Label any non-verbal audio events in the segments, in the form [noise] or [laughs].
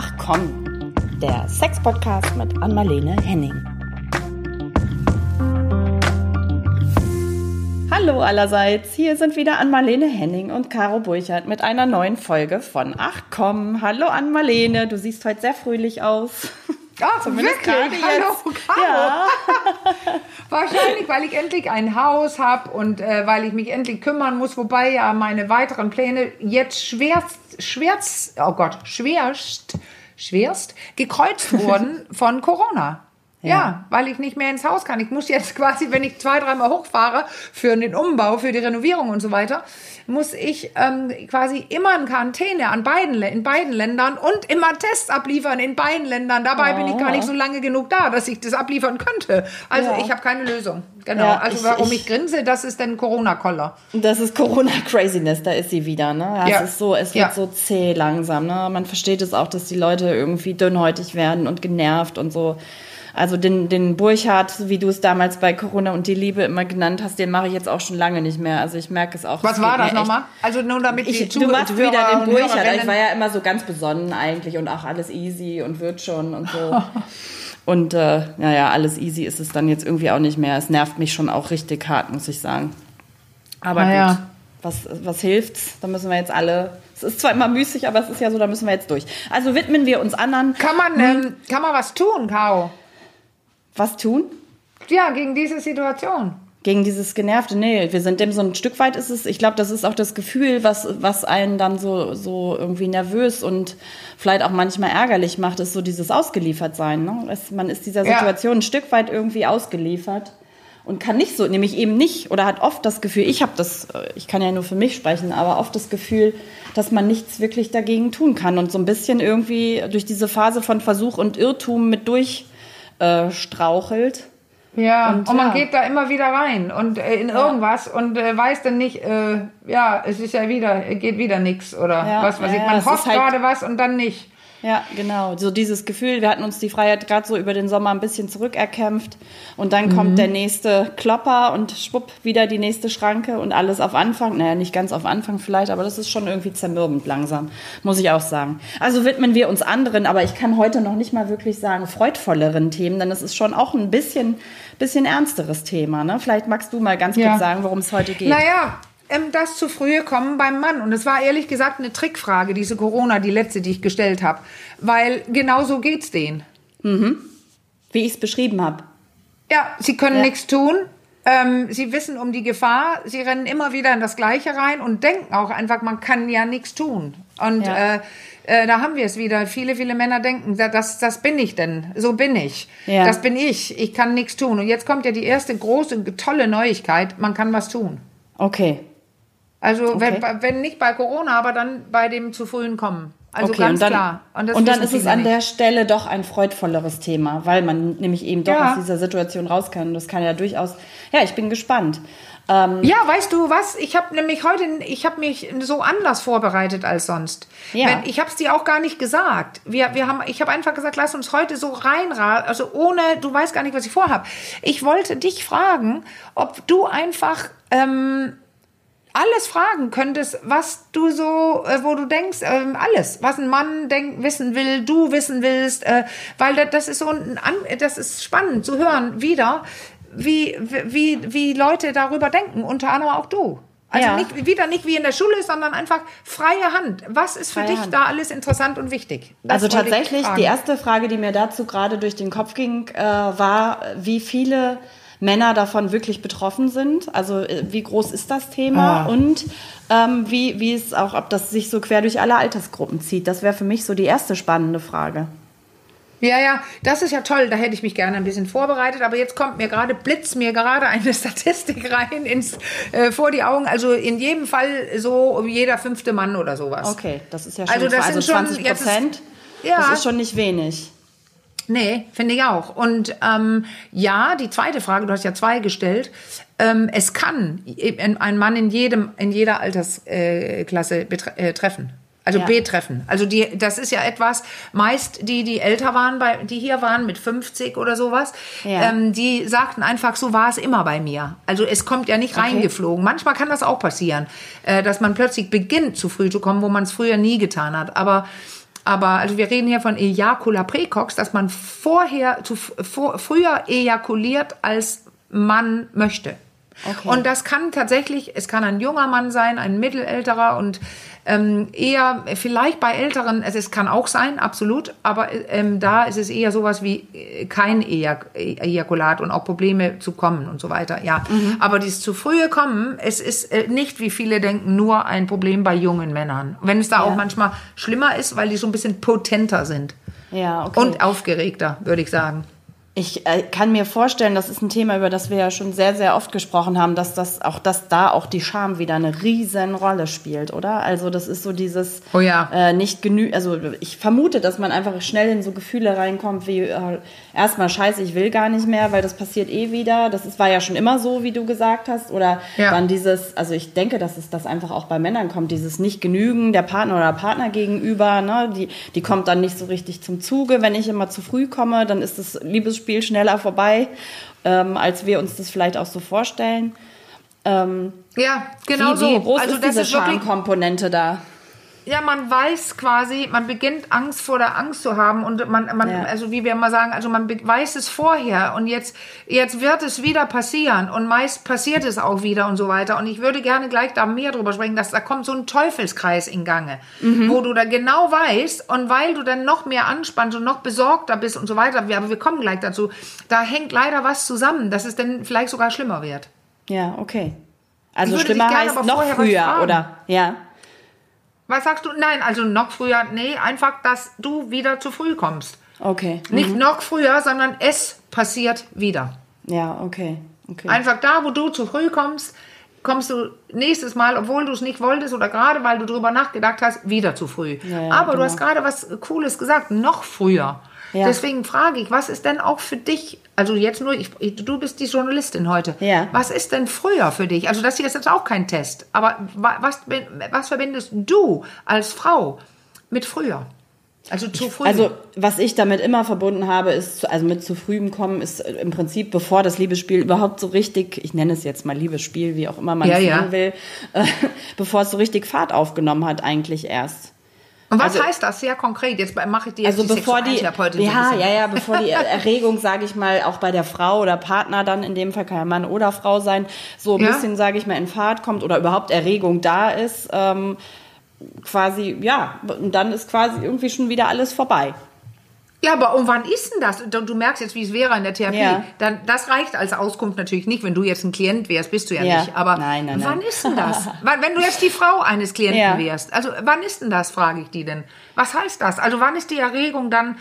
Ach komm, der Sex-Podcast mit Anmalene Henning. Hallo allerseits, hier sind wieder Anmalene Henning und Caro Burchardt mit einer neuen Folge von Ach komm. Hallo Anmalene, du siehst heute sehr fröhlich aus. Ach, Zumindest wirklich? Hallo, Caro. Ja. [laughs] Wahrscheinlich, weil ich endlich ein Haus habe und äh, weil ich mich endlich kümmern muss, wobei ja meine weiteren Pläne jetzt schwerst, schwerst, oh Gott, schwerst, schwerst gekreuzt [laughs] wurden von Corona. Ja. ja. weil ich nicht mehr ins Haus kann. Ich muss jetzt [laughs] quasi, wenn ich zwei, dreimal hochfahre für den Umbau, für die Renovierung und so weiter, muss ich ähm, quasi immer in Quarantäne an beiden, in beiden Ländern und immer Tests abliefern in beiden Ländern. Dabei oh. bin ich gar nicht so lange genug da, dass ich das abliefern könnte. Also ja. ich habe keine Lösung. Genau. Ja, also warum ich, ich, grinse, das ist denn Corona-Koller. Das ist Corona-Craziness, da ist sie wieder. Ne? Ja. Es ist so, es wird so zäh langsam. Ne? Man versteht es auch, dass die Leute irgendwie dünnhäutig werden und genervt und so. Also den, den Burchardt, wie du es damals bei Corona und die Liebe immer genannt hast, den mache ich jetzt auch schon lange nicht mehr. Also ich merke es auch. Was war das nochmal? Also nur damit ich, Du machst Hörer wieder den Burchardt. Ich war ja immer so ganz besonnen eigentlich und auch alles easy und wird schon und so. [laughs] und äh, naja, alles easy ist es dann jetzt irgendwie auch nicht mehr. Es nervt mich schon auch richtig hart, muss ich sagen. Aber Na gut. Was, was hilft's? Da müssen wir jetzt alle es ist zwar immer müßig, aber es ist ja so, da müssen wir jetzt durch. Also widmen wir uns anderen. Kann man, hm. ähm, kann man was tun, Caro? Was tun? Ja, gegen diese Situation. Gegen dieses Genervte, nee, wir sind dem so ein Stück weit ist es, ich glaube, das ist auch das Gefühl, was, was einen dann so, so irgendwie nervös und vielleicht auch manchmal ärgerlich macht, ist so dieses Ausgeliefertsein. Ne? Es, man ist dieser Situation ja. ein Stück weit irgendwie ausgeliefert und kann nicht so, nämlich eben nicht oder hat oft das Gefühl, ich habe das, ich kann ja nur für mich sprechen, aber oft das Gefühl, dass man nichts wirklich dagegen tun kann und so ein bisschen irgendwie durch diese Phase von Versuch und Irrtum mit durch äh, strauchelt. Ja, und, und man ja. geht da immer wieder rein und äh, in irgendwas ja. und äh, weiß dann nicht, äh, ja, es ist ja wieder, geht wieder nichts oder ja, was weiß ich. Man hofft halt gerade was und dann nicht. Ja, genau. So dieses Gefühl, wir hatten uns die Freiheit gerade so über den Sommer ein bisschen zurückerkämpft und dann mhm. kommt der nächste Klopper und schwupp wieder die nächste Schranke und alles auf Anfang. Naja, nicht ganz auf Anfang vielleicht, aber das ist schon irgendwie zermürbend langsam, muss ich auch sagen. Also widmen wir uns anderen, aber ich kann heute noch nicht mal wirklich sagen freudvolleren Themen, denn es ist schon auch ein bisschen, bisschen ernsteres Thema. Ne? Vielleicht magst du mal ganz ja. kurz sagen, worum es heute geht. Naja, das zu frühe Kommen beim Mann. Und es war ehrlich gesagt eine Trickfrage, diese Corona, die letzte, die ich gestellt habe. Weil genau so geht's denen. Mhm. Wie ich es beschrieben habe. Ja, sie können ja. nichts tun. Ähm, sie wissen um die Gefahr. Sie rennen immer wieder in das Gleiche rein und denken auch einfach, man kann ja nichts tun. Und ja. äh, äh, da haben wir es wieder. Viele, viele Männer denken, das, das bin ich denn. So bin ich. Ja. Das bin ich. Ich kann nichts tun. Und jetzt kommt ja die erste große, tolle Neuigkeit. Man kann was tun. Okay. Also okay. wenn, wenn nicht bei Corona, aber dann bei dem zu frühen Kommen. Also okay, ganz und dann, klar. Und, und dann ist es an nicht. der Stelle doch ein freudvolleres Thema, weil man nämlich eben doch ja. aus dieser Situation raus kann. Das kann ja durchaus. Ja, ich bin gespannt. Ähm, ja, weißt du was? Ich habe nämlich heute, ich habe mich so anders vorbereitet als sonst. Ja. Wenn, ich habe es dir auch gar nicht gesagt. Wir, wir haben, ich habe einfach gesagt, lass uns heute so reinraten, also ohne, du weißt gar nicht, was ich vorhab. Ich wollte dich fragen, ob du einfach ähm, alles fragen könntest, was du so, äh, wo du denkst, äh, alles, was ein Mann denk, wissen will, du wissen willst, äh, weil das, das ist so ein, das ist spannend zu hören wieder, wie, wie, wie Leute darüber denken, unter anderem auch du. Also ja. nicht, wieder nicht wie in der Schule, sondern einfach freie Hand. Was ist für freie dich Hand. da alles interessant und wichtig? Das also tatsächlich, die erste Frage, die mir dazu gerade durch den Kopf ging, äh, war, wie viele Männer davon wirklich betroffen sind. Also äh, wie groß ist das Thema ah. und ähm, wie, wie es auch, ob das sich so quer durch alle Altersgruppen zieht. Das wäre für mich so die erste spannende Frage. Ja, ja, das ist ja toll. Da hätte ich mich gerne ein bisschen vorbereitet. Aber jetzt kommt mir gerade, blitzt mir gerade eine [laughs] Statistik rein ins, äh, vor die Augen. Also in jedem Fall so jeder fünfte Mann oder sowas. Okay, das ist ja schon also, das also 20 Prozent. Ja, das ist schon nicht wenig. Nee, finde ich auch. Und ähm, ja, die zweite Frage, du hast ja zwei gestellt. Ähm, es kann ein Mann in jedem, in jeder Altersklasse äh, treffen. Also ja. betreffen. Also die, das ist ja etwas, meist die, die älter waren, bei, die hier waren mit 50 oder sowas, ja. ähm, die sagten einfach, so war es immer bei mir. Also es kommt ja nicht okay. reingeflogen. Manchmal kann das auch passieren, äh, dass man plötzlich beginnt, zu früh zu kommen, wo man es früher nie getan hat. Aber Aber also wir reden hier von Ejakula precox, dass man vorher zu vor, früher ejakuliert als man möchte. Okay. Und das kann tatsächlich, es kann ein junger Mann sein, ein mittelälterer und ähm, eher vielleicht bei Älteren, also es kann auch sein, absolut, aber ähm, da ist es eher sowas wie äh, kein Ejak Ejakulat und auch Probleme zu kommen und so weiter. Ja, mhm. aber dieses zu frühe Kommen, es ist äh, nicht, wie viele denken, nur ein Problem bei jungen Männern. Wenn es da ja. auch manchmal schlimmer ist, weil die so ein bisschen potenter sind. Ja, okay. Und aufgeregter, würde ich sagen. Ich äh, kann mir vorstellen, das ist ein Thema, über das wir ja schon sehr, sehr oft gesprochen haben, dass das auch, dass da auch die Scham wieder eine riesen Rolle spielt, oder? Also das ist so dieses oh ja. äh, nicht genü, also ich vermute, dass man einfach schnell in so Gefühle reinkommt wie äh, erstmal Scheiße, ich will gar nicht mehr, weil das passiert eh wieder. Das ist, war ja schon immer so, wie du gesagt hast. Oder ja. dann dieses, also ich denke, dass es das einfach auch bei Männern kommt, dieses Nicht-Genügen der Partner oder Partner gegenüber, ne? Die, die kommt dann nicht so richtig zum Zuge. Wenn ich immer zu früh komme, dann ist das Liebesspiel Spiel schneller vorbei, ähm, als wir uns das vielleicht auch so vorstellen. Ähm, ja, genau wie, so. Wie groß also ist diese Schamkomponente da? Ja, man weiß quasi, man beginnt Angst vor der Angst zu haben und man, man ja. also wie wir immer sagen, also man weiß es vorher und jetzt, jetzt wird es wieder passieren und meist passiert es auch wieder und so weiter. Und ich würde gerne gleich da mehr drüber sprechen, dass da kommt so ein Teufelskreis in Gange, mhm. wo du da genau weißt und weil du dann noch mehr anspannst und noch besorgter bist und so weiter, aber wir kommen gleich dazu, da hängt leider was zusammen, dass es dann vielleicht sogar schlimmer wird. Ja, okay. Also schlimmer heißt noch früher, oder? Ja. Was sagst du? Nein, also noch früher, nee, einfach, dass du wieder zu früh kommst. Okay. Nicht mhm. noch früher, sondern es passiert wieder. Ja, okay. okay. Einfach da, wo du zu früh kommst, kommst du nächstes Mal, obwohl du es nicht wolltest oder gerade weil du drüber nachgedacht hast, wieder zu früh. Ja, ja, Aber genau. du hast gerade was Cooles gesagt, noch früher. Ja. Deswegen frage ich, was ist denn auch für dich, also jetzt nur, ich, du bist die Journalistin heute, ja. was ist denn früher für dich? Also das hier ist jetzt auch kein Test, aber was, was verbindest du als Frau mit früher? Also zu früh. Also was ich damit immer verbunden habe, ist, also mit zu frühem Kommen, ist im Prinzip, bevor das Liebesspiel überhaupt so richtig, ich nenne es jetzt mal Liebesspiel, wie auch immer man es ja, nennen will, äh, [laughs] bevor es so richtig Fahrt aufgenommen hat, eigentlich erst. Und was also, heißt das sehr konkret? Jetzt mache ich dir jetzt also die bevor die, ja, ja, ja, bevor die Erregung, sage ich mal, auch bei der Frau oder Partner dann in dem Fall kann ja Mann oder Frau sein, so ein ja. bisschen, sage ich mal, in Fahrt kommt oder überhaupt Erregung da ist, ähm, quasi, ja, und dann ist quasi irgendwie schon wieder alles vorbei. Ja, aber und wann ist denn das? Du merkst jetzt, wie es wäre in der Therapie. Ja. Dann, das reicht als Auskunft natürlich nicht, wenn du jetzt ein Klient wärst, bist du ja, ja. nicht. Aber nein, nein, wann ist denn das? [laughs] wenn du jetzt die Frau eines Klienten ja. wärst, also wann ist denn das, frage ich die denn. Was heißt das? Also wann ist die Erregung dann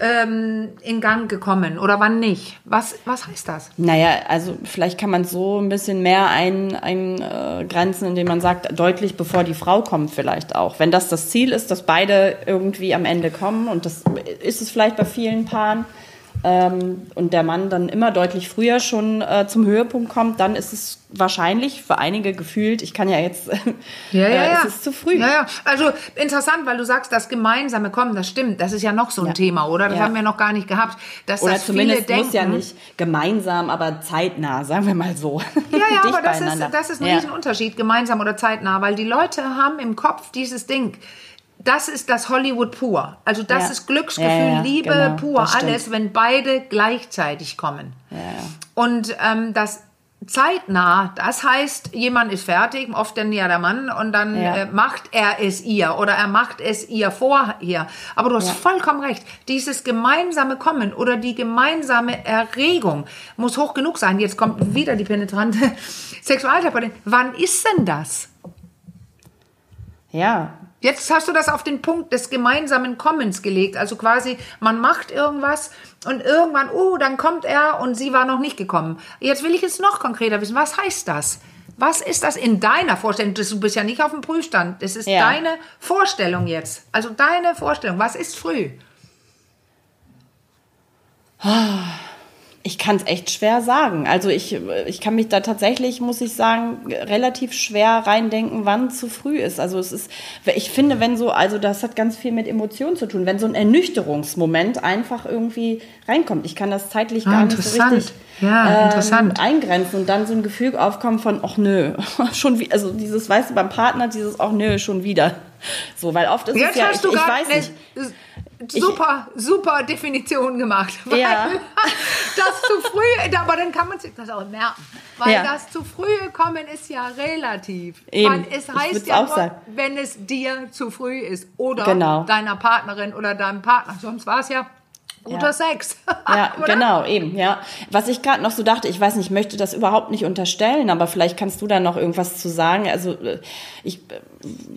ähm, in Gang gekommen oder wann nicht? Was, was heißt das? Naja, also vielleicht kann man so ein bisschen mehr eingrenzen, ein, äh, indem man sagt, deutlich bevor die Frau kommt vielleicht auch. Wenn das das Ziel ist, dass beide irgendwie am Ende kommen und das ist es vielleicht bei vielen Paaren, ähm, und der Mann dann immer deutlich früher schon äh, zum Höhepunkt kommt, dann ist es wahrscheinlich für einige gefühlt, ich kann ja jetzt, [laughs] ja, ja, äh, ja. es ist zu früh. Ja, ja. Also interessant, weil du sagst, das gemeinsame Kommen, das stimmt, das ist ja noch so ein ja. Thema, oder? Das ja. haben wir noch gar nicht gehabt. Dass oder das zumindest viele muss denken, ja nicht gemeinsam, aber zeitnah, sagen wir mal so. Ja, ja, [laughs] aber das ist, das ist ein Riesenunterschied, gemeinsam oder zeitnah, weil die Leute haben im Kopf dieses Ding, das ist das Hollywood pur. Also das ja. ist Glücksgefühl, ja, ja, Liebe genau, pur, alles, wenn beide gleichzeitig kommen. Und ähm, das zeitnah, das heißt, jemand ist fertig, oft dann ja der Mann, und dann äh, macht er es ihr oder er macht es ihr vorher. Aber du hast vollkommen recht, dieses gemeinsame Kommen oder die gemeinsame Erregung muss hoch genug sein. Jetzt kommt wieder die penetrante [laughs] Sexualtherapeutin. Wann ist denn das? Ja, Jetzt hast du das auf den Punkt des gemeinsamen Kommens gelegt. Also quasi, man macht irgendwas und irgendwann, oh, dann kommt er und sie war noch nicht gekommen. Jetzt will ich es noch konkreter wissen. Was heißt das? Was ist das in deiner Vorstellung? Du bist ja nicht auf dem Prüfstand. Das ist ja. deine Vorstellung jetzt. Also deine Vorstellung. Was ist früh? Ich kann es echt schwer sagen. Also ich, ich kann mich da tatsächlich, muss ich sagen, relativ schwer reindenken, wann zu früh ist. Also es ist, ich finde, wenn so, also das hat ganz viel mit Emotionen zu tun, wenn so ein Ernüchterungsmoment einfach irgendwie reinkommt. Ich kann das zeitlich ah, gar nicht so richtig ja, ähm, eingrenzen und dann so ein Gefühl aufkommen von, ach nö, [laughs] schon wie, also dieses, weißt du, beim Partner dieses, ach nö, schon wieder. So, weil oft ist Jetzt es ja, ich, ich weiß nicht super, ich, super Definition gemacht. [laughs] Weil ja. [laughs] das zu früh, aber dann kann man sich das auch merken. Weil ja. das zu früh kommen ist ja relativ. Eben. Weil es heißt ja nur, wenn es dir zu früh ist oder genau. deiner Partnerin oder deinem Partner. Sonst war es ja guter ja. Sex. ja, [laughs] genau, eben, ja. Was ich gerade noch so dachte, ich weiß nicht, ich möchte das überhaupt nicht unterstellen, aber vielleicht kannst du da noch irgendwas zu sagen. Also äh, ich,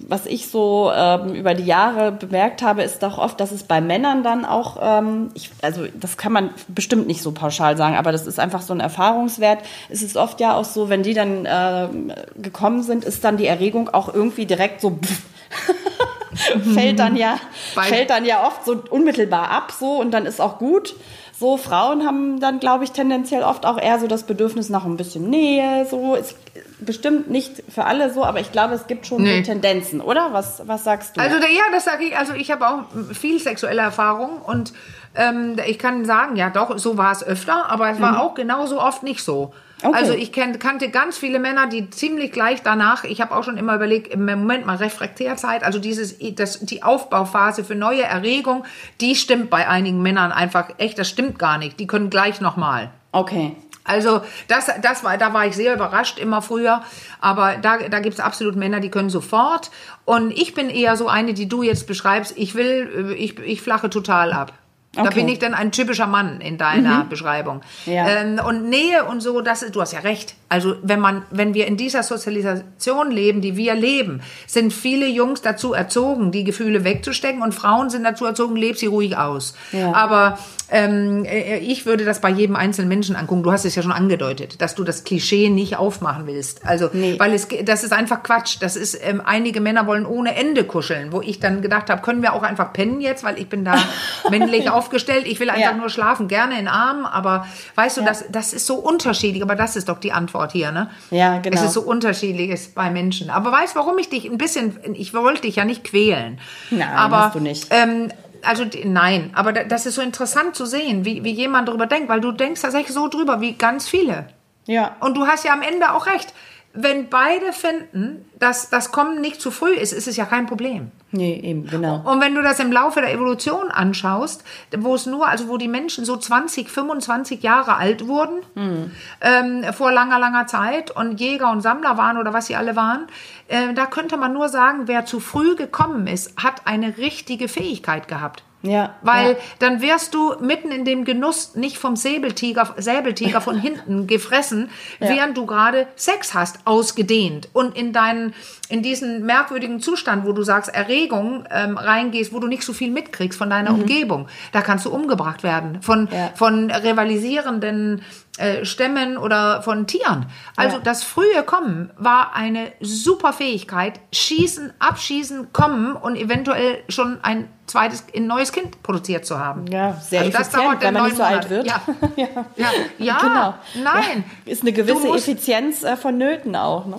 was ich so ähm, über die Jahre bemerkt habe, ist doch oft, dass es bei Männern dann auch, ähm, ich, also das kann man bestimmt nicht so pauschal sagen, aber das ist einfach so ein Erfahrungswert. Es ist oft ja auch so, wenn die dann äh, gekommen sind, ist dann die Erregung auch irgendwie direkt so [laughs] [laughs] fällt dann ja [laughs] fällt dann ja oft so unmittelbar ab so und dann ist auch gut. So Frauen haben dann glaube ich tendenziell oft auch eher so das Bedürfnis nach ein bisschen Nähe, so ist bestimmt nicht für alle so, aber ich glaube, es gibt schon nee. Tendenzen, oder? Was was sagst du? Also ja, das sage ich, also ich habe auch viel sexuelle Erfahrung und ähm, ich kann sagen, ja doch, so war es öfter, aber es war mhm. auch genauso oft nicht so. Okay. Also ich kenn, kannte ganz viele Männer, die ziemlich gleich danach, ich habe auch schon immer überlegt, im Moment mal Refraktärzeit, also dieses, das, die Aufbauphase für neue Erregung, die stimmt bei einigen Männern einfach echt, das stimmt gar nicht. Die können gleich nochmal. Okay. Also das, das war, da war ich sehr überrascht immer früher. Aber da, da gibt es absolut Männer, die können sofort. Und ich bin eher so eine, die du jetzt beschreibst. Ich will, ich, ich flache total ab. Okay. Da bin ich dann ein typischer Mann in deiner mhm. Beschreibung. Ja. Ähm, und Nähe und so, das ist, du hast ja recht. Also wenn man, wenn wir in dieser Sozialisation leben, die wir leben, sind viele Jungs dazu erzogen, die Gefühle wegzustecken und Frauen sind dazu erzogen, leb sie ruhig aus. Ja. Aber ähm, äh, ich würde das bei jedem einzelnen Menschen angucken. Du hast es ja schon angedeutet, dass du das Klischee nicht aufmachen willst. Also, nee. weil es, das ist einfach Quatsch. Das ist, ähm, einige Männer wollen ohne Ende kuscheln, wo ich dann gedacht habe, können wir auch einfach pennen jetzt, weil ich bin da [laughs] männlich aufgestellt. Ich will einfach ja. nur schlafen, gerne in Armen. Aber weißt du, ja. das, das ist so unterschiedlich. Aber das ist doch die Antwort. Hier, ne? Ja, genau. Es ist so unterschiedlich bei Menschen. Aber weißt, warum ich dich ein bisschen, ich wollte dich ja nicht quälen. Nein, aber, hast du nicht. Ähm, also nein, aber das ist so interessant zu sehen, wie, wie jemand darüber denkt, weil du denkst tatsächlich so drüber wie ganz viele. Ja. Und du hast ja am Ende auch recht wenn beide finden, dass das Kommen nicht zu früh ist, ist es ja kein Problem. Nee, eben, genau. Und wenn du das im Laufe der Evolution anschaust, wo es nur, also wo die Menschen so 20, 25 Jahre alt wurden, mhm. ähm, vor langer, langer Zeit und Jäger und Sammler waren oder was sie alle waren, äh, da könnte man nur sagen, wer zu früh gekommen ist, hat eine richtige Fähigkeit gehabt. Ja. Weil ja. dann wärst du mitten in dem Genuss nicht vom Säbeltiger, Säbeltiger von [laughs] hinten gefressen, ja. während du gerade Sex hast, ausgedehnt und in deinen, in diesen merkwürdigen Zustand, wo du sagst, Erregung ähm, reingehst, wo du nicht so viel mitkriegst von deiner mhm. Umgebung. Da kannst du umgebracht werden von, ja. von rivalisierenden äh, Stämmen oder von Tieren. Also ja. das frühe Kommen war eine super Fähigkeit. Schießen, abschießen, kommen und eventuell schon ein zweites, ein neues Kind produziert zu haben. Ja, sehr also das dauert wenn man nicht so alt wird. Ja, ja. [laughs] ja. ja. genau. Nein. Ist eine gewisse Effizienz äh, vonnöten auch. Ne?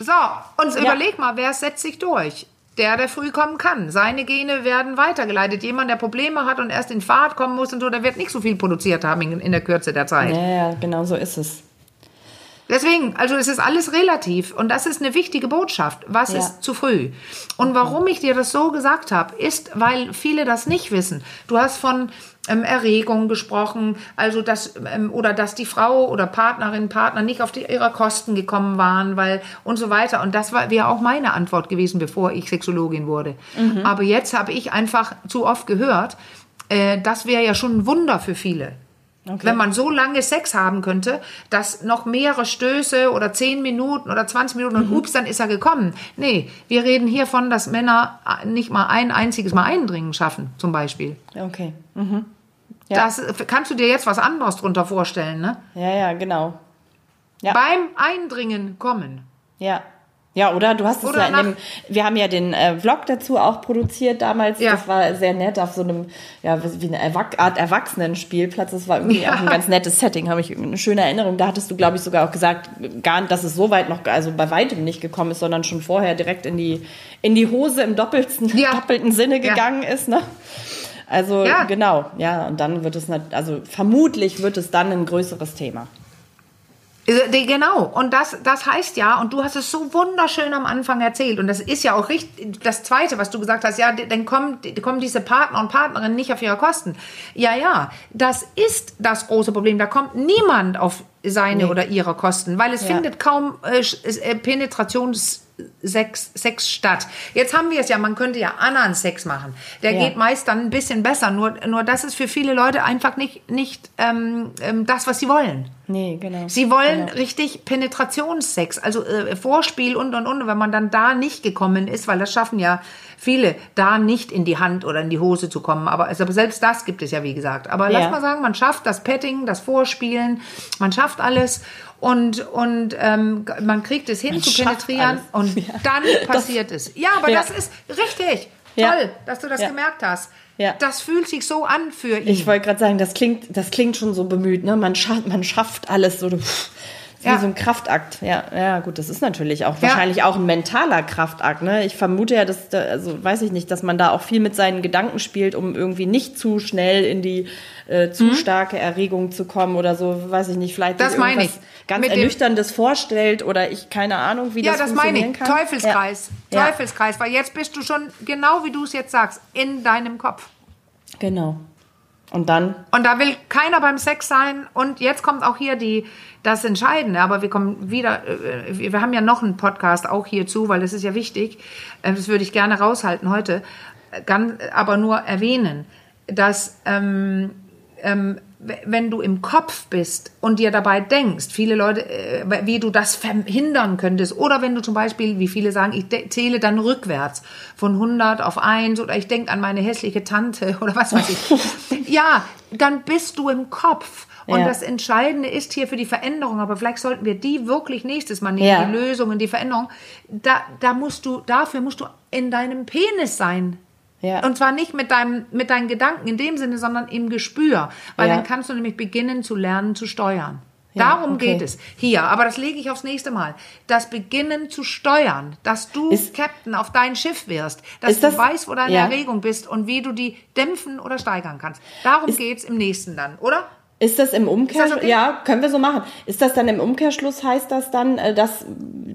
So, und überleg mal, wer setzt sich durch? Der, der früh kommen kann. Seine Gene werden weitergeleitet. Jemand, der Probleme hat und erst in Fahrt kommen muss und so, der wird nicht so viel produziert haben in, in der Kürze der Zeit. Ja, genau so ist es. Deswegen, also es ist alles relativ und das ist eine wichtige Botschaft. Was ja. ist zu früh? Und warum ich dir das so gesagt habe, ist, weil viele das nicht wissen. Du hast von ähm, Erregung gesprochen, also dass ähm, oder dass die Frau oder Partnerin, Partner nicht auf die, ihrer Kosten gekommen waren, weil und so weiter. Und das war wäre auch meine Antwort gewesen, bevor ich Sexologin wurde. Mhm. Aber jetzt habe ich einfach zu oft gehört, äh, das wäre ja schon ein Wunder für viele. Okay. Wenn man so lange Sex haben könnte, dass noch mehrere Stöße oder 10 Minuten oder 20 Minuten und mhm. ups, dann ist er gekommen. Nee, wir reden hier von, dass Männer nicht mal ein einziges Mal Eindringen schaffen, zum Beispiel. Okay. Mhm. Ja. Das kannst du dir jetzt was anderes drunter vorstellen, ne? Ja, ja, genau. Ja. Beim Eindringen kommen. Ja. Ja, oder du hast es oder ja in dem, wir haben ja den äh, Vlog dazu auch produziert damals. Ja. Das war sehr nett auf so einem, ja, wie eine Erwach Art Erwachsenenspielplatz. Das war irgendwie ja. auch ein [laughs] ganz nettes Setting, habe ich eine schöne Erinnerung. Da hattest du, glaube ich, sogar auch gesagt, gar, dass es so weit noch, also bei weitem nicht gekommen ist, sondern schon vorher direkt in die, in die Hose im doppelten, ja. doppelten Sinne gegangen ist, ne? Also genau, ja, und dann wird es, also vermutlich wird es dann ein größeres Thema. Äh, genau, und das, das heißt ja, und du hast es so wunderschön am Anfang erzählt, und das ist ja auch richtig, das Zweite, was du gesagt hast, ja, dann kommen, kommen diese Partner und Partnerinnen nicht auf ihre Kosten. Ja, ja, das ist das große Problem. Da kommt niemand auf seine nee. oder ihre Kosten, weil es ja. findet kaum äh, äh Penetrations Sex, Sex statt. Jetzt haben wir es ja, man könnte ja anderen Sex machen. Der ja. geht meist dann ein bisschen besser. Nur, nur das ist für viele Leute einfach nicht, nicht ähm, ähm, das, was sie wollen. Nee, genau. Sie wollen genau. richtig Penetrationssex, also äh, Vorspiel und und und. Wenn man dann da nicht gekommen ist, weil das schaffen ja viele, da nicht in die Hand oder in die Hose zu kommen. Aber also selbst das gibt es ja, wie gesagt. Aber ja. lass mal sagen, man schafft das Petting, das Vorspielen, man schafft alles und, und ähm, man kriegt es hin man zu penetrieren und [laughs] ja. dann passiert das, es. Ja, aber ja. das ist richtig. Ja. Toll, dass du das gemerkt hast. Ja. Das fühlt sich so an für ihn. Ich wollte gerade sagen, das klingt, das klingt schon so bemüht. Ne? Man, schafft, man schafft alles so. Wie so ein Kraftakt. Ja, ja, gut, das ist natürlich auch wahrscheinlich auch ein mentaler Kraftakt. Ne? Ich vermute ja, dass, da, also weiß ich nicht, dass man da auch viel mit seinen Gedanken spielt, um irgendwie nicht zu schnell in die äh, zu mhm. starke Erregung zu kommen oder so, weiß ich nicht, vielleicht das meine ich. ganz Mit Ernüchterndes vorstellt oder ich keine Ahnung, wie ja, das, das funktionieren kann. Ja, das meine ich. Teufelskreis. Ja. Teufelskreis, weil jetzt bist du schon, genau wie du es jetzt sagst, in deinem Kopf. Genau. Und dann? Und da will keiner beim Sex sein. Und jetzt kommt auch hier die, das Entscheidende. Aber wir kommen wieder, äh, wir haben ja noch einen Podcast auch hierzu, weil das ist ja wichtig. Äh, das würde ich gerne raushalten heute. Ganz, aber nur erwähnen, dass ähm, ähm, wenn du im Kopf bist und dir dabei denkst, viele Leute, äh, wie du das verhindern könntest, oder wenn du zum Beispiel, wie viele sagen, ich zähle dann rückwärts von 100 auf 1 oder ich denke an meine hässliche Tante [laughs] oder was weiß ich. [laughs] ja, dann bist du im Kopf. Und ja. das Entscheidende ist hier für die Veränderung, aber vielleicht sollten wir die wirklich nächstes Mal nehmen, ja. die Lösungen, die Veränderung. Da, da musst du, dafür musst du in deinem Penis sein. Ja. Und zwar nicht mit, deinem, mit deinen Gedanken in dem Sinne, sondern im Gespür. Weil ja. dann kannst du nämlich beginnen zu lernen, zu steuern. Ja, Darum okay. geht es hier. Aber das lege ich aufs nächste Mal. Das Beginnen zu steuern, dass du ist, Captain auf dein Schiff wirst, dass du das, weißt, wo deine ja. Erregung bist und wie du die dämpfen oder steigern kannst. Darum ist, geht's im nächsten dann, oder? Ist das im Umkehrschluss? Okay? Ja, können wir so machen. Ist das dann im Umkehrschluss, heißt das dann, äh, dass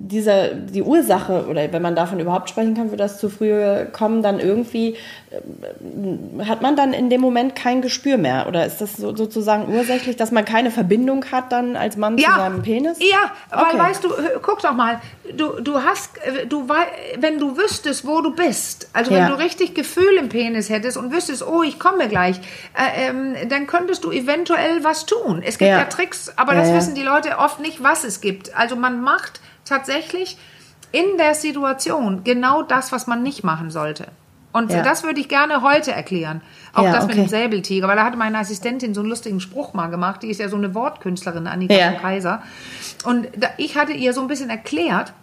diese, die Ursache, oder wenn man davon überhaupt sprechen kann, für das zu früh kommen, dann irgendwie, äh, hat man dann in dem Moment kein Gespür mehr? Oder ist das so, sozusagen ursächlich, dass man keine Verbindung hat dann als Mann ja. zu seinem Penis? Ja, weil okay. weißt du, guck doch mal, du, du hast, du, wenn du wüsstest, wo du bist, also wenn ja. du richtig Gefühl im Penis hättest und wüsstest, oh, ich komme gleich, äh, ähm, dann könntest du eventuell was tun. Es gibt ja, ja Tricks, aber das wissen die Leute oft nicht, was es gibt. Also man macht tatsächlich in der Situation genau das, was man nicht machen sollte. Und ja. das würde ich gerne heute erklären. Auch ja, das okay. mit dem Säbeltiger, weil da hatte meine Assistentin so einen lustigen Spruch mal gemacht. Die ist ja so eine Wortkünstlerin, Annika ja. Kaiser. Und da, ich hatte ihr so ein bisschen erklärt,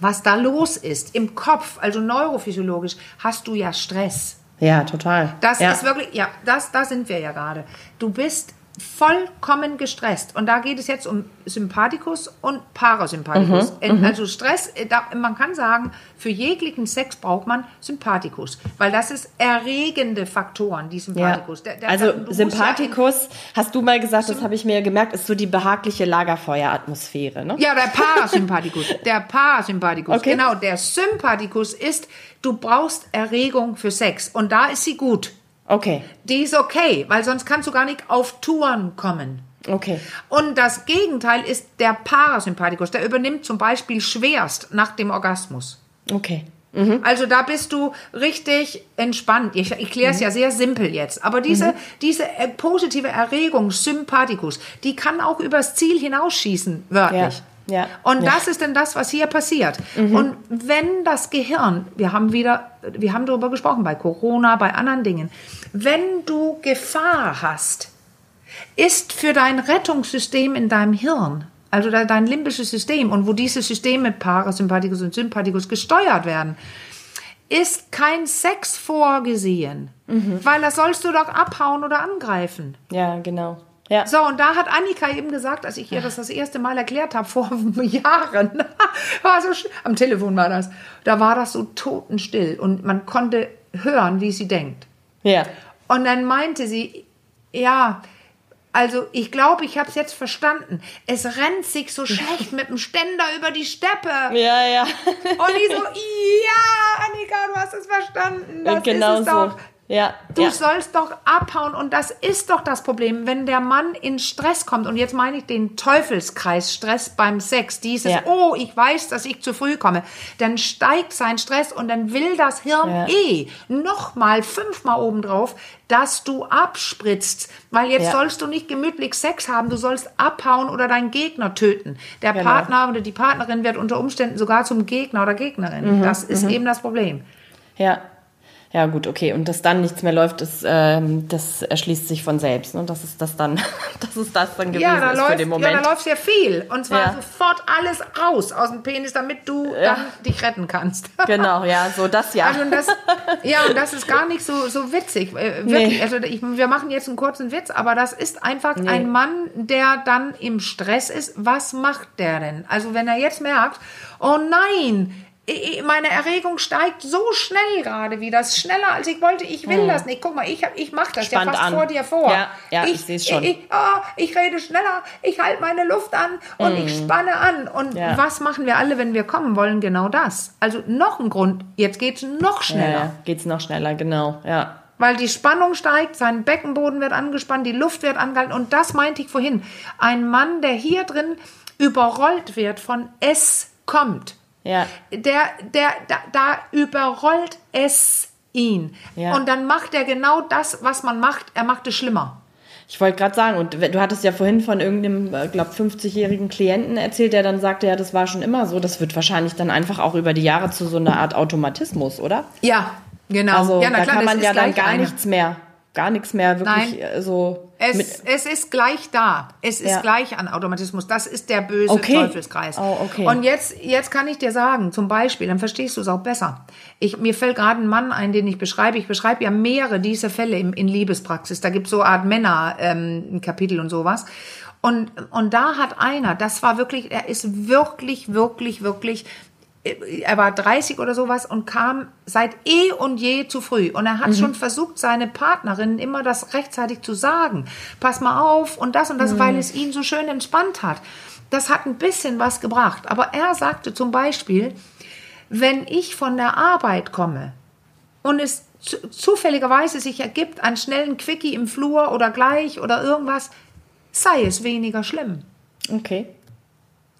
was da los ist. Im Kopf, also neurophysiologisch, hast du ja Stress. Ja, total. Das ist wirklich, ja, das, da sind wir ja gerade. Du bist vollkommen gestresst. Und da geht es jetzt um Sympathikus und Parasympathikus. Mhm, mhm. also Stress, äh, man kann sagen, für jeglichen Sex braucht man Sympathikus, weil das ist erregende Faktoren, die Sympathikus. Ja. Der, der, also Sympathikus, ja hast du mal gesagt, das habe ich mir gemerkt, ist so die behagliche Lagerfeueratmosphäre, ne? Ja, der [laughs] Parasympathikus, der Parasympathikus, okay. genau. Der Sympathikus ist, du brauchst Erregung für Sex und da ist sie gut. Okay. Die ist okay, weil sonst kannst du gar nicht auf Touren kommen. Okay. Und das Gegenteil ist der Parasympathikus. Der übernimmt zum Beispiel schwerst nach dem Orgasmus. Okay. Mhm. Also da bist du richtig entspannt. Ich erkläre es mhm. ja sehr simpel jetzt. Aber diese, mhm. diese äh, positive Erregung, Sympathikus, die kann auch übers Ziel hinausschießen, wörtlich. Ja. Ja. Und ja. das ist denn das, was hier passiert. Mhm. Und wenn das Gehirn, wir haben wieder, wir haben darüber gesprochen, bei Corona, bei anderen Dingen, wenn du Gefahr hast, ist für dein Rettungssystem in deinem Hirn also dein limbisches System und wo diese Systeme Parasympathikus und Sympathikus gesteuert werden, ist kein Sex vorgesehen, mhm. weil da sollst du doch abhauen oder angreifen. Ja, genau. Ja. So, und da hat Annika eben gesagt, als ich ihr das das erste Mal erklärt habe, [laughs] vor Jahren, [laughs] war so, am Telefon war das, da war das so totenstill und man konnte hören, wie sie denkt. Ja. Und dann meinte sie, ja, also ich glaube, ich habe es jetzt verstanden. Es rennt sich so [laughs] schlecht mit dem Ständer über die Steppe. Ja, ja. Und ich so, ja, Annika, du hast es verstanden. Das genau ist es so. doch. Ja, du ja. sollst doch abhauen und das ist doch das Problem, wenn der Mann in Stress kommt und jetzt meine ich den Teufelskreis Stress beim Sex, dieses Ja. oh, ich weiß, dass ich zu früh komme, dann steigt sein Stress und dann will das Hirn Ja. eh noch mal fünfmal obendrauf, dass du abspritzt, weil jetzt Ja. sollst du nicht gemütlich Sex haben, du sollst abhauen oder deinen Gegner töten. Der Genau. Partner oder die Partnerin wird unter Umständen sogar zum Gegner oder Gegnerin. Mhm, das ist eben das Problem. Ja. Ja, gut, okay. Und dass dann nichts mehr läuft, das, ähm, das erschließt sich von selbst. Ne? Das ist das dann, [laughs] das ist das dann gewesen Ja, da ist läuft, für den ja, Moment. da läuft sehr viel. Und zwar Ja. sofort alles raus aus dem Penis, damit du dann dich retten kannst. [laughs] genau, ja, so das ja. Also und das, ja, und das ist gar nicht so, so witzig. Äh, Wirklich. Nee. Also ich, wir machen jetzt einen kurzen Witz, aber das ist einfach ein Mann, der dann im Stress ist. Was macht der denn? Also wenn er jetzt merkt, oh nein, meine Erregung steigt so schnell gerade wieder, ist schneller als ich wollte. Ich will das nicht. Guck mal, ich, hab- ich mache das ja Spannt fast an. vor dir vor. Ja, ja, ich seh's schon. Ich, ah, ich rede schneller, ich halte meine Luft an und ich spanne an. Und. Ja. was machen wir alle, wenn wir kommen wollen? Genau das. Also noch ein Grund, jetzt geht's noch ja, schneller. ja, geht's noch schneller, genau, ja. Weil die Spannung steigt, sein Beckenboden wird angespannt, die Luft wird angehalten. Und das meinte ich vorhin. Ein Mann, der hier drin überrollt wird von es kommt, Ja, der, der, da, da überrollt es ihn. Ja. Und dann macht er genau das, was man macht. Er macht es schlimmer. Ich wollte gerade sagen, und du hattest ja vorhin von irgendeinem, glaube 50-jährigen Klienten erzählt, der dann sagte, ja, das war schon immer so. Das wird wahrscheinlich dann einfach auch über die Jahre zu so einer Art Automatismus, oder? Ja, genau. Also ja, da kann das man ja dann gar eine. nichts mehr, gar nichts mehr wirklich Nein. äh, so. Es, es ist gleich da. Es ist Ja. gleich an Automatismus. Das ist der böse Okay. Teufelskreis. Oh, okay. Und jetzt, jetzt kann ich dir sagen, zum Beispiel, dann verstehst du es auch besser. Ich, mir fällt gerade ein Mann ein, den ich beschreibe. Ich beschreibe ja mehrere dieser Fälle im, in Liebespraxis. Da gibt es so Art Männer, ähm, ein Kapitel und sowas. Und, und da hat einer, das war wirklich, er ist wirklich, wirklich, wirklich er war 30 oder sowas und kam seit eh und je zu früh. Und er hat schon versucht, seine Partnerin immer das rechtzeitig zu sagen. Pass mal auf und das und das, weil es ihn so schön entspannt hat. Das hat ein bisschen was gebracht. Aber er sagte zum Beispiel, wenn ich von der Arbeit komme und es zu, zufälligerweise sich ergibt, einen schnellen Quickie im Flur oder gleich oder irgendwas, sei es weniger schlimm. okay.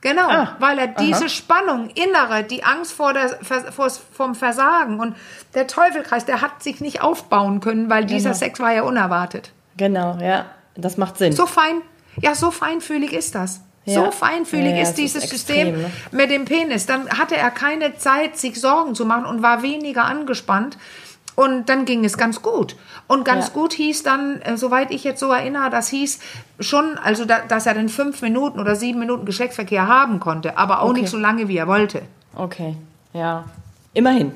Genau, Ah, weil er diese aha. Spannung, innere, die Angst vor der, vor, vom Versagen und der Teufelkreis, der hat sich nicht aufbauen können, weil dieser Genau. Sex war ja unerwartet. Genau, ja. Das macht Sinn. So fein, ja, so feinfühlig ist das. Ja. So feinfühlig Ja, ja, ist es dieses ist System extrem, ne? mit dem Penis. Dann hatte er keine Zeit, sich Sorgen zu machen und war weniger angespannt. Und dann ging es ganz gut. Und ganz Ja. gut hieß dann, äh, soweit ich jetzt so erinnere, das hieß schon, also da, dass er dann fünf Minuten oder sieben Minuten Geschlechtsverkehr haben konnte, aber auch Okay. nicht so lange, wie er wollte. Okay, ja. Immerhin.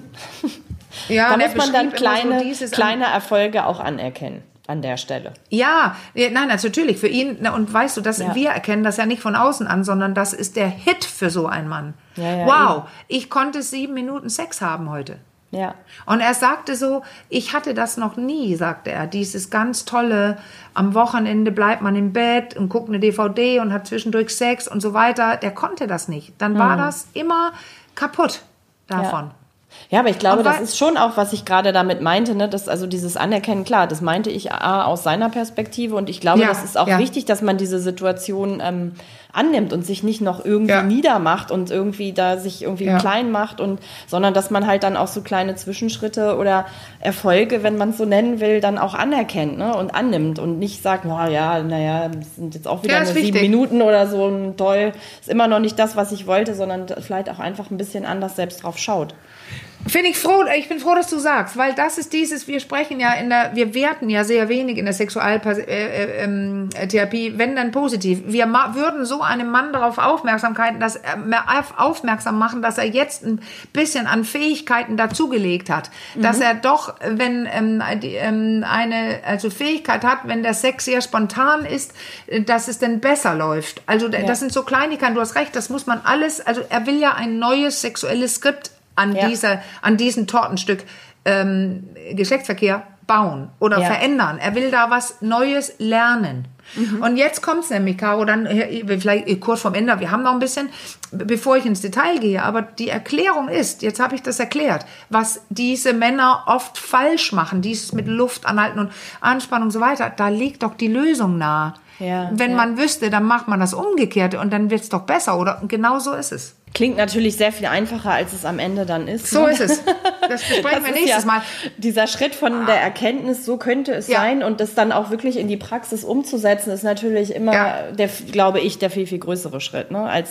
Ja, da und muss man dann immer so kleine, kleine Erfolge auch anerkennen an der Stelle. Ja, nein, also natürlich für ihn. na, Und weißt du, dass Ja. wir erkennen das ja nicht von außen an, sondern das ist der Hit für so einen Mann. Ja, ja, wow, ich konnte sieben Minuten Sex haben heute. Ja. Und er sagte so, ich hatte das noch nie, sagte er. Dieses ganz tolle, am Wochenende bleibt man im Bett und guckt eine DVD und hat zwischendurch Sex und so weiter. Der konnte das nicht. Dann war das immer kaputt davon. Ja, aber ich glaube, das ist schon auch, was ich gerade damit meinte, ne, dass also dieses Anerkennen, klar, das meinte ich A, aus seiner Perspektive und ich glaube, Ja, das ist auch ja. wichtig, dass man diese Situation ähm, annimmt und sich nicht noch irgendwie Ja. niedermacht und irgendwie da sich irgendwie Ja. klein macht und sondern dass man halt dann auch so kleine Zwischenschritte oder Erfolge, wenn man es so nennen will, dann auch anerkennt ne, und annimmt und nicht sagt, na ja, naja, das sind jetzt auch wieder Ja, nur sieben. Minuten oder so ein toll, ist immer noch nicht das, was ich wollte, sondern vielleicht auch einfach ein bisschen anders selbst drauf schaut. Finde ich froh, ich bin froh, dass du sagst, weil das ist dieses, wir sprechen ja in der, wir werten ja sehr wenig in der Sexualtherapie, äh, äh, ähm, wenn dann positiv. Wir würden so einem Mann darauf Aufmerksamkeit, dass, äh, aufmerksam machen, dass er jetzt ein bisschen an Fähigkeiten dazugelegt hat. Mhm. Dass er doch, wenn ähm, die, ähm, eine also Fähigkeit hat, wenn der Sex sehr spontan ist, äh, dass es dann besser läuft. Also ja. das sind so Kleinigkeiten, du hast recht, das muss man alles, also er will ja ein neues sexuelles Skript an, ja. dieser, an diesem Tortenstück ähm, Geschlechtsverkehr bauen oder ja. verändern. Er will da was Neues lernen. Mhm. Und jetzt kommt's nämlich, Caro, dann vielleicht kurz vom Ende, wir haben noch ein bisschen, bevor ich ins Detail gehe, aber die Erklärung ist, jetzt habe ich das erklärt, was diese Männer oft falsch machen, dieses mit Luft anhalten und Anspannung und so weiter, da liegt doch die Lösung nahe. Ja, Wenn ja. man wüsste, dann macht man das Umgekehrte und dann wird's doch besser, oder? Und genau so ist es. Klingt natürlich sehr viel einfacher, als es am Ende dann ist. So ne? ist es. Das [laughs] besprechen das wir nächstes ja Mal. Dieser Schritt von der Erkenntnis, so könnte es ja. sein, und das dann auch wirklich in die Praxis umzusetzen, ist natürlich immer, ja. der, glaube ich, der viel, viel größere Schritt, ne? als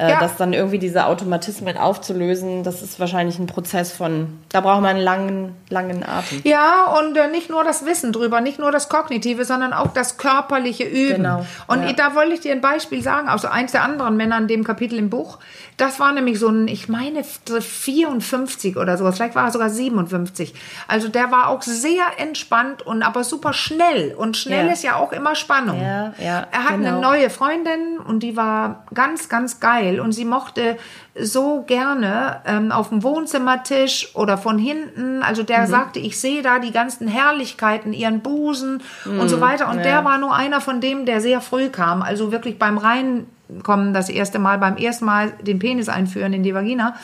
äh, ja. Das dann irgendwie diese Automatismen aufzulösen, das ist wahrscheinlich ein Prozess von, da braucht man einen langen, langen Atem. Ja, und äh, nicht nur das Wissen drüber, nicht nur das Kognitive, sondern auch das körperliche Üben. Genau. Und ja. da wollte ich dir ein Beispiel sagen, also eins der anderen Männer in dem Kapitel im Buch, das war nämlich so ein, ich meine, 54 oder so, vielleicht war er sogar 57. Also der war auch sehr entspannt und aber super schnell. Und schnell ja. ist ja auch immer Spannung. Ja, ja, er hat genau. eine neue Freundin und die war ganz, ganz geil. Und sie mochte so gerne ähm, auf dem Wohnzimmertisch oder von hinten. Also der mhm. sagte, ich sehe da die ganzen Herrlichkeiten, ihren Busen mhm. und so mhm. weiter. Und ja. der war nur einer von dem, der sehr früh kam. Also wirklich beim rein kommen, das erste Mal beim ersten Mal den Penis einführen in die Vagina.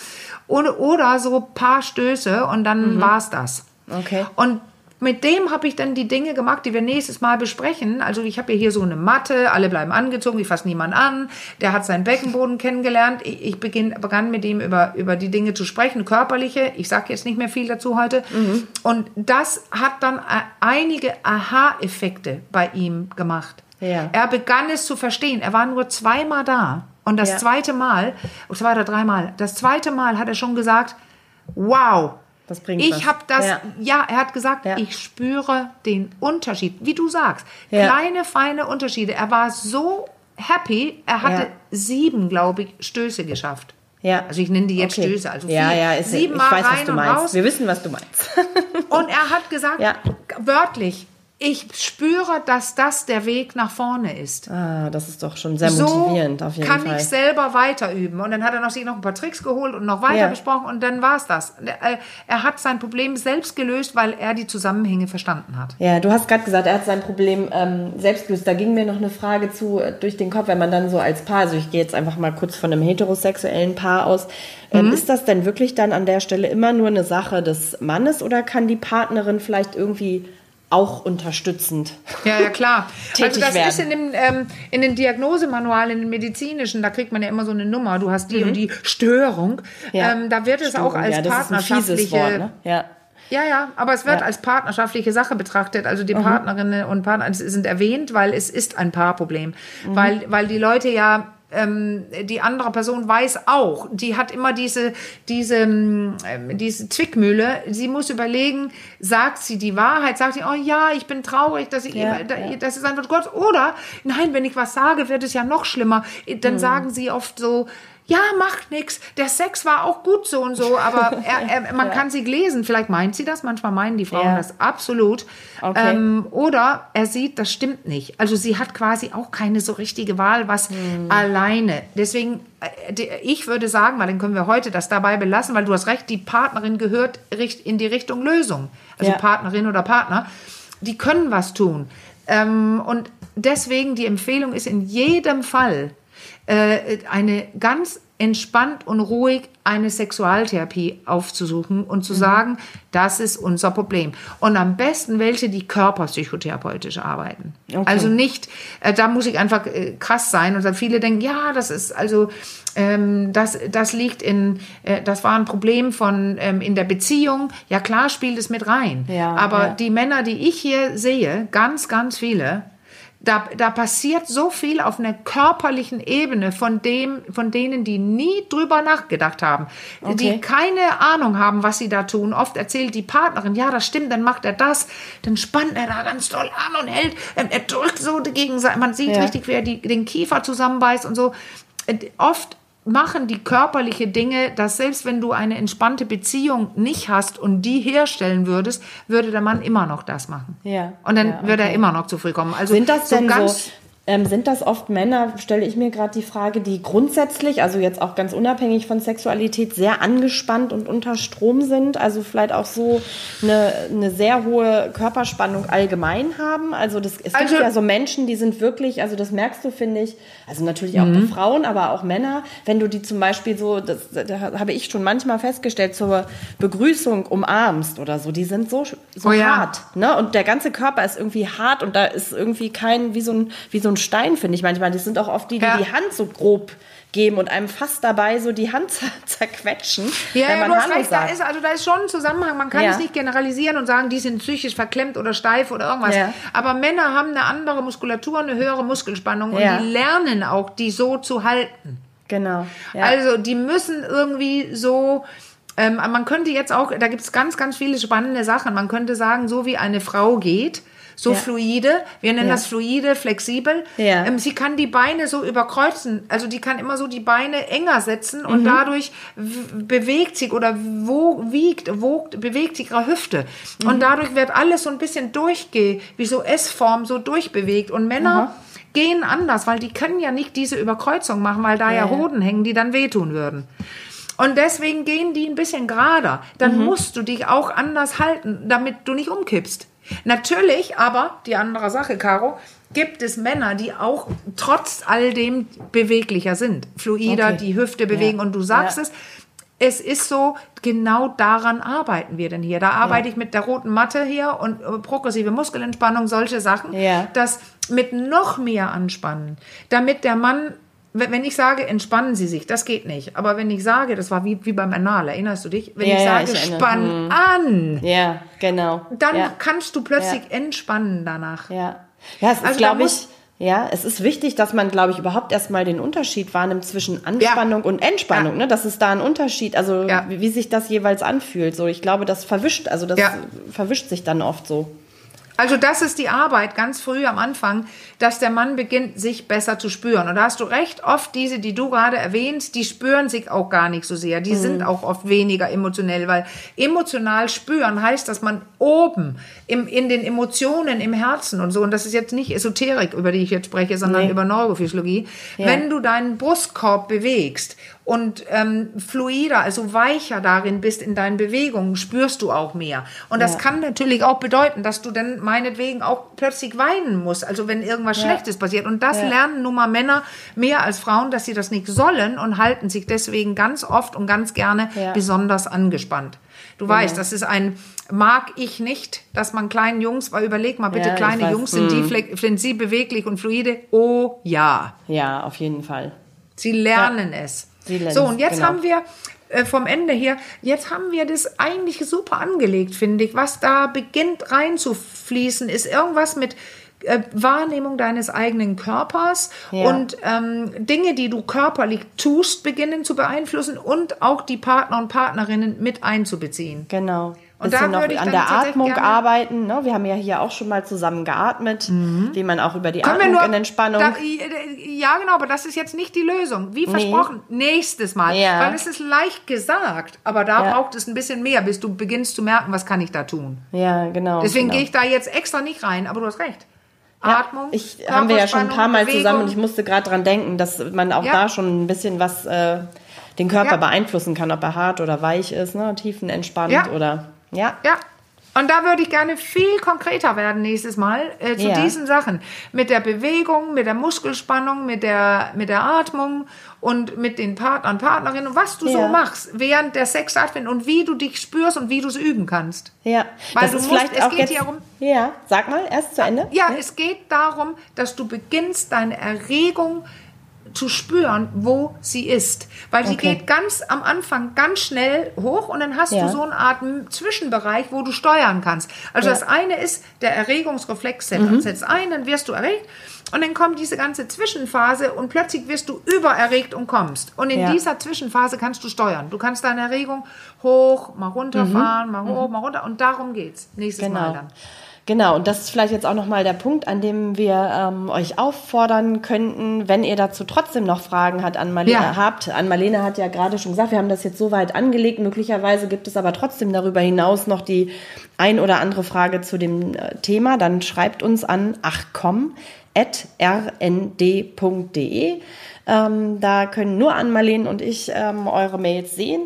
Oder, oder so paar Stöße und dann mhm. war's das. Okay. Und mit dem habe ich dann die Dinge gemacht, die wir nächstes Mal besprechen. Also ich habe ja hier so eine Matte, alle bleiben angezogen, ich fasse niemand an. Der hat seinen Beckenboden [laughs] kennengelernt. Ich, ich beginn, begann mit ihm über, über die Dinge zu sprechen, körperliche. Ich sage jetzt nicht mehr viel dazu heute. Mhm. Und das hat dann einige Aha-Effekte bei ihm gemacht. Ja. Er begann es zu verstehen. Er war nur zweimal da. Und das ja. zweite Mal, zwei oder dreimal, das zweite Mal hat er schon gesagt, wow, das bringt ich habe das, ja. ja. er hat gesagt, ja. ich spüre den Unterschied, wie du sagst, ja. kleine, feine Unterschiede. Er war so happy, er hatte sieben, glaube ich, Stöße geschafft. Ja. Also ich nenne die jetzt okay. Stöße, also ja, ja, ist, sieben Mal rein und raus. Wir wissen, was du meinst. und er hat gesagt, wörtlich, ich spüre, dass das der Weg nach vorne ist. Ah, das ist doch schon sehr motivierend so auf jeden kann Fall. kann ich selber weiter üben. Und dann hat er noch, sich noch ein paar Tricks geholt und noch weiter ja. besprochen und dann war es das. Äh, er hat sein Problem selbst gelöst, weil er die Zusammenhänge verstanden hat. Ja, du hast gerade gesagt, er hat sein Problem ähm, selbst gelöst. Da ging mir noch eine Frage zu äh, durch den Kopf, wenn man dann so als Paar, also ich gehe jetzt einfach mal kurz von einem heterosexuellen Paar aus, ähm, mhm. ist das denn wirklich dann an der Stelle immer nur eine Sache des Mannes oder kann die Partnerin vielleicht irgendwie auch unterstützend. Ja, ja, klar. [laughs] also das werden. ist in, dem, ähm, in den Diagnosemanualen, in den medizinischen, da kriegt man ja immer so eine Nummer, du hast die mhm. und die Störung. Ja. Ähm, da wird es Störung, auch als ja, partnerschaftliche... Wort, ne? ja. Ja, ja, aber es wird ja. als partnerschaftliche Sache betrachtet. Also die mhm. Partnerinnen und Partner sind erwähnt, weil es ist ein Paarproblem. Mhm. Weil, weil die Leute ja ähm, die andere Person weiß auch, die hat immer diese, diese, ähm, diese Zwickmühle. Sie muss überlegen, sagt sie die Wahrheit, sagt sie, oh ja, ich bin traurig, dass ich, ja, ja. das ist einfach Gott. Oder, nein, wenn ich was sage, wird es ja noch schlimmer. Dann mhm. sagen sie oft so, ja, macht nichts. Der Sex war auch gut so und so, aber [laughs] er, er, man ja. kann sie lesen. Vielleicht meint sie das, manchmal meinen die Frauen ja. das absolut. Okay. Ähm, oder er sieht, das stimmt nicht. Also sie hat quasi auch keine so richtige Wahl, was hm. alleine. Deswegen, äh, ich würde sagen, weil dann können wir heute das dabei belassen, weil du hast recht, die Partnerin gehört in die Richtung Lösung. Also ja. Partnerin oder Partner, die können was tun. Ähm, und deswegen die Empfehlung ist in jedem Fall, äh, eine ganz entspannt und ruhig eine Sexualtherapie aufzusuchen und zu mhm. sagen, das ist unser Problem. Und am besten welche, die körperpsychotherapeutisch arbeiten. Okay. Also nicht, äh, da muss ich einfach äh, krass sein und dann viele denken, ja, das ist also, ähm, das, das liegt in, äh, das war ein Problem von ähm, in der Beziehung. Ja klar spielt es mit rein. Ja, Aber ja. die Männer, die ich hier sehe, ganz, ganz viele, da, da passiert so viel auf einer körperlichen Ebene von dem, von denen, die nie drüber nachgedacht haben, okay. die keine Ahnung haben, was sie da tun. Oft erzählt die Partnerin, ja, das stimmt, dann macht er das, dann spannt er da ganz toll an und hält, ähm, er drückt so dagegen, man sieht ja. richtig, wie er die, den Kiefer zusammenbeißt und so. Oft machen die körperliche Dinge, dass selbst wenn du eine entspannte Beziehung nicht hast und die herstellen würdest, würde der Mann immer noch das machen. Ja. Und dann ja, okay. würde er immer noch zu früh kommen. Also sind das so denn ganz so ähm, sind das oft Männer, stelle ich mir gerade die Frage, die grundsätzlich, also jetzt auch ganz unabhängig von Sexualität, sehr angespannt und unter Strom sind? Also vielleicht auch so eine, eine sehr hohe Körperspannung allgemein haben? Also das, es also, gibt ja so Menschen, die sind wirklich, also das merkst du, finde ich, also natürlich auch bei mhm. Frauen, aber auch Männer, wenn du die zum Beispiel so, das, da habe ich schon manchmal festgestellt, zur Begrüßung umarmst oder so, die sind so, so oh, hart. Ja. Ne? Und der ganze Körper ist irgendwie hart und da ist irgendwie kein, wie so ein, wie so ein Stein, finde ich manchmal. Das sind auch oft die, die ja. die Hand so grob geben und einem fast dabei so die Hand [laughs] zerquetschen. Ja, wenn man hast recht, da ist, also da ist schon ein Zusammenhang. Man kann ja. es nicht generalisieren und sagen, die sind psychisch verklemmt oder steif oder irgendwas. Ja. Aber Männer haben eine andere Muskulatur, eine höhere Muskelspannung und die lernen auch, die so zu halten. Genau. Also die müssen irgendwie so ähm, man könnte jetzt auch, da gibt es ganz, ganz viele spannende Sachen. Man könnte sagen, so wie eine Frau geht, so ja. fluide. Wir nennen ja. das fluide, flexibel. Ja. Ähm, sie kann die Beine so überkreuzen. Also die kann immer so die Beine enger setzen und mhm. dadurch bewegt sich oder wo, wiegt, wogt, bewegt sich ihre Hüfte. Mhm. Und dadurch wird alles so ein bisschen durchge, wie so S-Form so durchbewegt. Und Männer Aha. Gehen anders, weil die können ja nicht diese Überkreuzung machen, weil da ja, Hoden hängen, die dann wehtun würden. Und deswegen gehen die ein bisschen gerader. Dann mhm. musst du dich auch anders halten, damit du nicht umkippst. Natürlich, aber die andere Sache, Caro, gibt es Männer, die auch trotz all dem beweglicher sind, fluider, okay. die Hüfte bewegen. Ja. Und du sagst ja. es, es ist so, genau daran arbeiten wir denn hier. Da arbeite ja. ich mit der roten Matte hier und äh, progressive Muskelentspannung, solche Sachen, ja. das mit noch mehr anspannen, damit der Mann wenn ich sage, entspannen Sie sich, das geht nicht. Aber wenn ich sage, das war wie, wie beim Anal, erinnerst du dich? Wenn ja, ich sage, ich spann hm. an. Ja, genau. Dann ja. kannst du plötzlich ja. entspannen danach. Ja. Ja, es ist, also glaube ich, ja, es ist wichtig, dass man, glaube ich, überhaupt erstmal den Unterschied wahrnimmt zwischen Anspannung und Entspannung, ne? Dass es da einen Unterschied, also wie, wie, sich das jeweils anfühlt. So, ich glaube, das verwischt, also das verwischt sich dann oft so. Also das ist die Arbeit ganz früh am Anfang, dass der Mann beginnt, sich besser zu spüren. Und da hast du recht, oft diese, die du gerade erwähnst, die spüren sich auch gar nicht so sehr. Die mhm. sind auch oft weniger emotionell, weil emotional spüren heißt, dass man oben im, in den Emotionen, im Herzen und so, und das ist jetzt nicht Esoterik, über die ich jetzt spreche, sondern nee. über Neurophysiologie, ja. wenn du deinen Brustkorb bewegst und ähm, fluider, also weicher darin bist in deinen Bewegungen, spürst du auch mehr. Und das ja. kann natürlich auch bedeuten, dass du dann meinetwegen auch plötzlich weinen musst, also wenn irgendwas ja. Schlechtes passiert. Und das ja. lernen nun mal Männer mehr als Frauen, dass sie das nicht sollen und halten sich deswegen ganz oft und ganz gerne besonders angespannt. Du genau. weißt, das ist ein, mag ich nicht, dass man kleinen Jungs, weil überleg mal bitte, kleine Jungs, sind die, hm. sind sie beweglich und fluide? Oh ja. Ja, auf jeden Fall. Sie lernen es. So, und jetzt genau. haben wir äh, vom Ende her, jetzt haben wir das eigentlich super angelegt, finde ich. Was da beginnt reinzufließen, ist irgendwas mit äh, Wahrnehmung deines eigenen Körpers ja. und ähm, Dinge, die du körperlich tust, beginnen zu beeinflussen und auch die Partner und Partnerinnen mit einzubeziehen. Genau. Und da noch an der Atmung arbeiten. Ne? Wir haben ja hier auch schon mal zusammen geatmet, mhm. wie man auch über die Können Atmung nur, in Entspannung. Da, ja, genau, aber das ist jetzt nicht die Lösung. Wie versprochen, nee. nächstes Mal. Ja. Weil es ist leicht gesagt, aber da ja. braucht es ein bisschen mehr, bis du beginnst zu merken, was kann ich da tun. Ja, genau. Deswegen genau. gehe ich da jetzt extra nicht rein, aber du hast recht. Atmung. Ja, ich haben wir ja schon ein paar Mal Bewegung. zusammen und ich musste gerade dran denken, dass man auch da schon ein bisschen was äh, den Körper beeinflussen kann, ob er hart oder weich ist, ne? tiefenentspannt oder ja. Ja. Und da würde ich gerne viel konkreter werden nächstes Mal äh, zu ja. diesen Sachen. Mit der Bewegung, mit der Muskelspannung, mit der, mit der Atmung und mit den Partnern, Partnerinnen, was du ja. so machst während der Sex stattfindet und wie du dich spürst und wie du es üben kannst. Ja, weil das du ist musst, vielleicht es auch geht jetzt, hier um. Ja, sag mal, erst zu Ende. Ja, ja, es geht darum, dass du beginnst, deine Erregung zu spüren, wo sie ist. Weil sie Okay. geht ganz am Anfang ganz schnell hoch und dann hast Ja. du so eine Art Zwischenbereich, wo du steuern kannst. Also Ja. Mhm. das eine ist, der Erregungsreflex setzt, setzt ein, dann wirst du erregt und dann kommt diese ganze Zwischenphase und plötzlich wirst du übererregt und kommst. Und in Ja. dieser Zwischenphase kannst du steuern. Du kannst deine Erregung hoch, mal runterfahren, mal hoch, mal runter und darum geht's. Nächstes Mal Mhm. Genau. dann. Genau, und das ist vielleicht jetzt auch nochmal der Punkt, an dem wir ähm, euch auffordern könnten, wenn ihr dazu trotzdem noch Fragen hat, an Marlene, Ja. habt. An Marlene hat ja gerade schon gesagt, wir haben das jetzt so weit angelegt. Möglicherweise gibt es aber trotzdem darüber hinaus noch die ein oder andere Frage zu dem äh, Thema. Dann schreibt uns an achcom.rnd.de. Ähm, da können nur an Marlene und ich ähm, eure Mails sehen.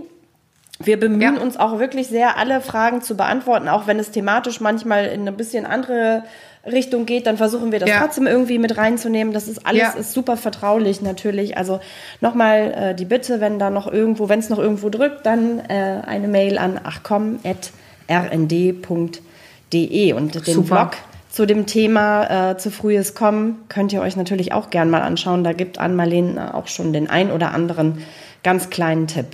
Wir bemühen Ja. uns auch wirklich sehr, alle Fragen zu beantworten, auch wenn es thematisch manchmal in eine bisschen andere Richtung geht, dann versuchen wir das Ja. trotzdem irgendwie mit reinzunehmen. Das ist alles Ja. ist super vertraulich natürlich. Also nochmal äh, die Bitte, wenn da noch irgendwo, wenn es noch irgendwo drückt, dann äh, eine Mail an achcom.rnd.de und den Super. Blog zu dem Thema äh, zu frühes Kommen könnt ihr euch natürlich auch gern mal anschauen. Da gibt Ann-Marlene auch schon den ein oder anderen ganz kleinen Tipp.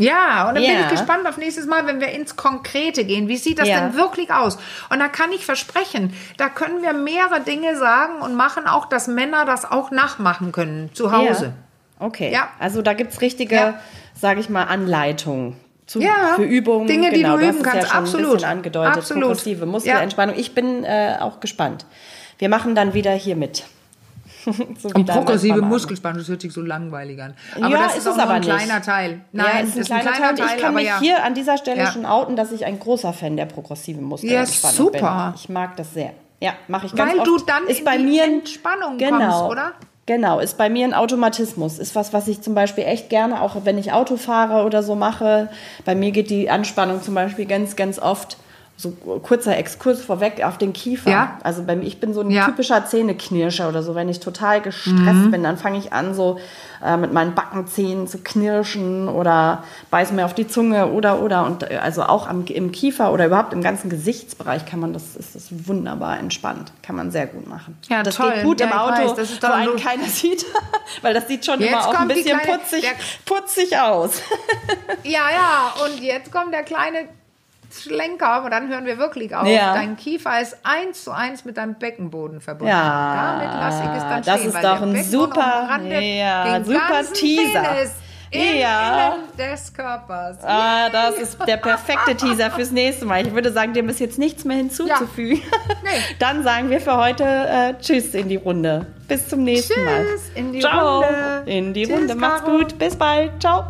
Ja, und dann bin Ja. ich gespannt auf nächstes Mal, wenn wir ins Konkrete gehen. Wie sieht das Ja. denn wirklich aus? Und da kann ich versprechen, da können wir mehrere Dinge sagen und machen auch, dass Männer das auch nachmachen können zu Hause. Ja. Okay. Ja. Also da gibt es richtige, Ja. sage ich mal, Anleitungen. Zu, Ja. Für Übungen. Dinge, die genau, du hast üben kannst. Ja Absolut. angedeutet. Absolut. Progressive Muskelentspannung. Ich bin äh, auch gespannt. Wir machen dann wieder hier mit. [laughs] so Und progressive. Muskelspannung, das hört sich so langweilig an. Aber Ja, das ist ist, es auch aber ein nicht. kleiner Teil. Nein, ja, ist ein kleiner, Teil. und Ich kann mich ja. hier an dieser Stelle Ja. schon outen, dass ich ein großer Fan der progressiven Muskelentspannung super. bin. Ich mag das sehr. Ja, mache ich ganz Weil oft. du dann ist in bei mir ein- Entspannung genau, kommst, oder? Genau, ist bei mir ein Automatismus. Ist was, was ich zum Beispiel echt gerne, auch wenn ich Auto fahre oder so mache. Bei mir geht die Anspannung zum Beispiel ganz, ganz oft, so kurzer Exkurs vorweg, auf den Kiefer. Ja. Also bei mir, ich bin so ein Ja. typischer Zähneknirscher oder so. Wenn ich total gestresst bin, dann fange ich an, so äh, mit meinen Backenzähnen zu knirschen oder beiß mir auf die Zunge oder oder. Und äh, also auch am, im Kiefer oder überhaupt im ganzen Gesichtsbereich kann man das, ist das wunderbar entspannt. Kann man sehr gut machen. Ja, das toll. geht gut Ja, im Auto, weiß, das ist wo einen keiner [laughs] sieht. Weil das sieht schon Jetzt immer auch ein bisschen kleine- putzig, der- putzig aus. Ja, ja, und jetzt kommt der kleine Schlenker, aber dann hören wir wirklich auf. Ja. Dein Kiefer ist eins zu eins mit deinem Beckenboden verbunden. Ja, Damit lasse ich es dann das stehen, ist doch ein super- ja, super Teaser. Penis im Ja. Innen des Körpers. Ah, das ist der perfekte Teaser fürs nächste Mal. Ich würde sagen, dem ist jetzt nichts mehr hinzuzufügen. Nee. [laughs] Dann sagen wir für heute äh, Tschüss in die Runde. Bis zum nächsten Mal. Tschüss in die Ciao. Runde. In die Tschüss, Runde. Macht's Caro. gut. Bis bald. Ciao.